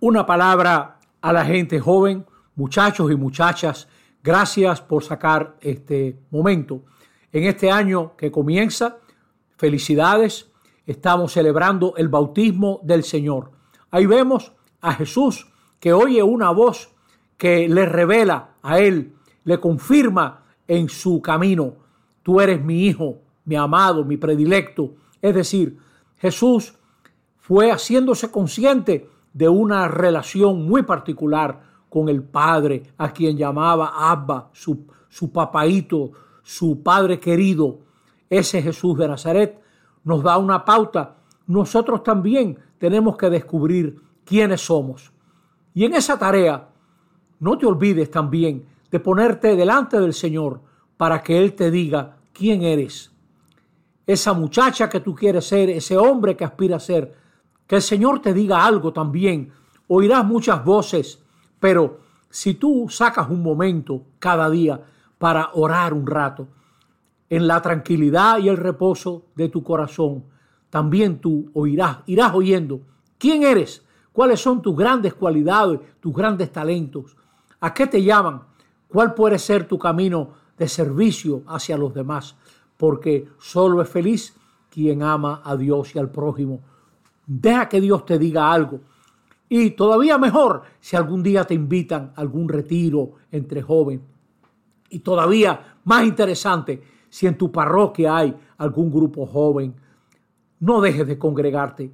una palabra a la gente joven, muchachos y muchachas. Gracias por sacar este momento. En este año que comienza, felicidades. Estamos celebrando el bautismo del Señor. Ahí vemos a Jesús que oye una voz que le revela a él, le confirma en su camino, tú eres mi hijo, mi amado, mi predilecto. Es decir, Jesús fue haciéndose consciente de una relación muy particular con el Padre, a quien llamaba Abba, su, su su Padre querido. Ese Jesús de Nazaret nos da una pauta. Nosotros también tenemos que descubrir quiénes somos. Y en esa tarea, no te olvides también de ponerte delante del Señor para que Él te diga quién eres. Esa muchacha que tú quieres ser, ese hombre que aspira a ser, que el Señor te diga algo también. Oirás muchas voces, pero si tú sacas un momento cada día para orar un rato, en la tranquilidad y el reposo de tu corazón, también tú oirás, irás oyendo quién eres, cuáles son tus grandes cualidades, tus grandes talentos, a qué te llaman, cuál puede ser tu camino de servicio hacia los demás, porque solo es feliz quien ama a Dios y al prójimo Deja que Dios te diga algo. Y todavía mejor si algún día te invitan a algún retiro entre jóvenes. Y todavía más interesante si en tu parroquia hay algún grupo joven. No dejes de congregarte.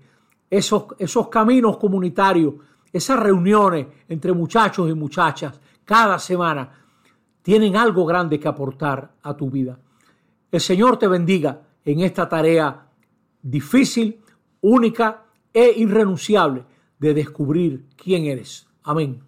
Esos, esos caminos comunitarios, esas reuniones entre muchachos y muchachas cada semana tienen algo grande que aportar a tu vida. El Señor te bendiga en esta tarea difícil, única e irrenunciable de descubrir quién eres. Amén.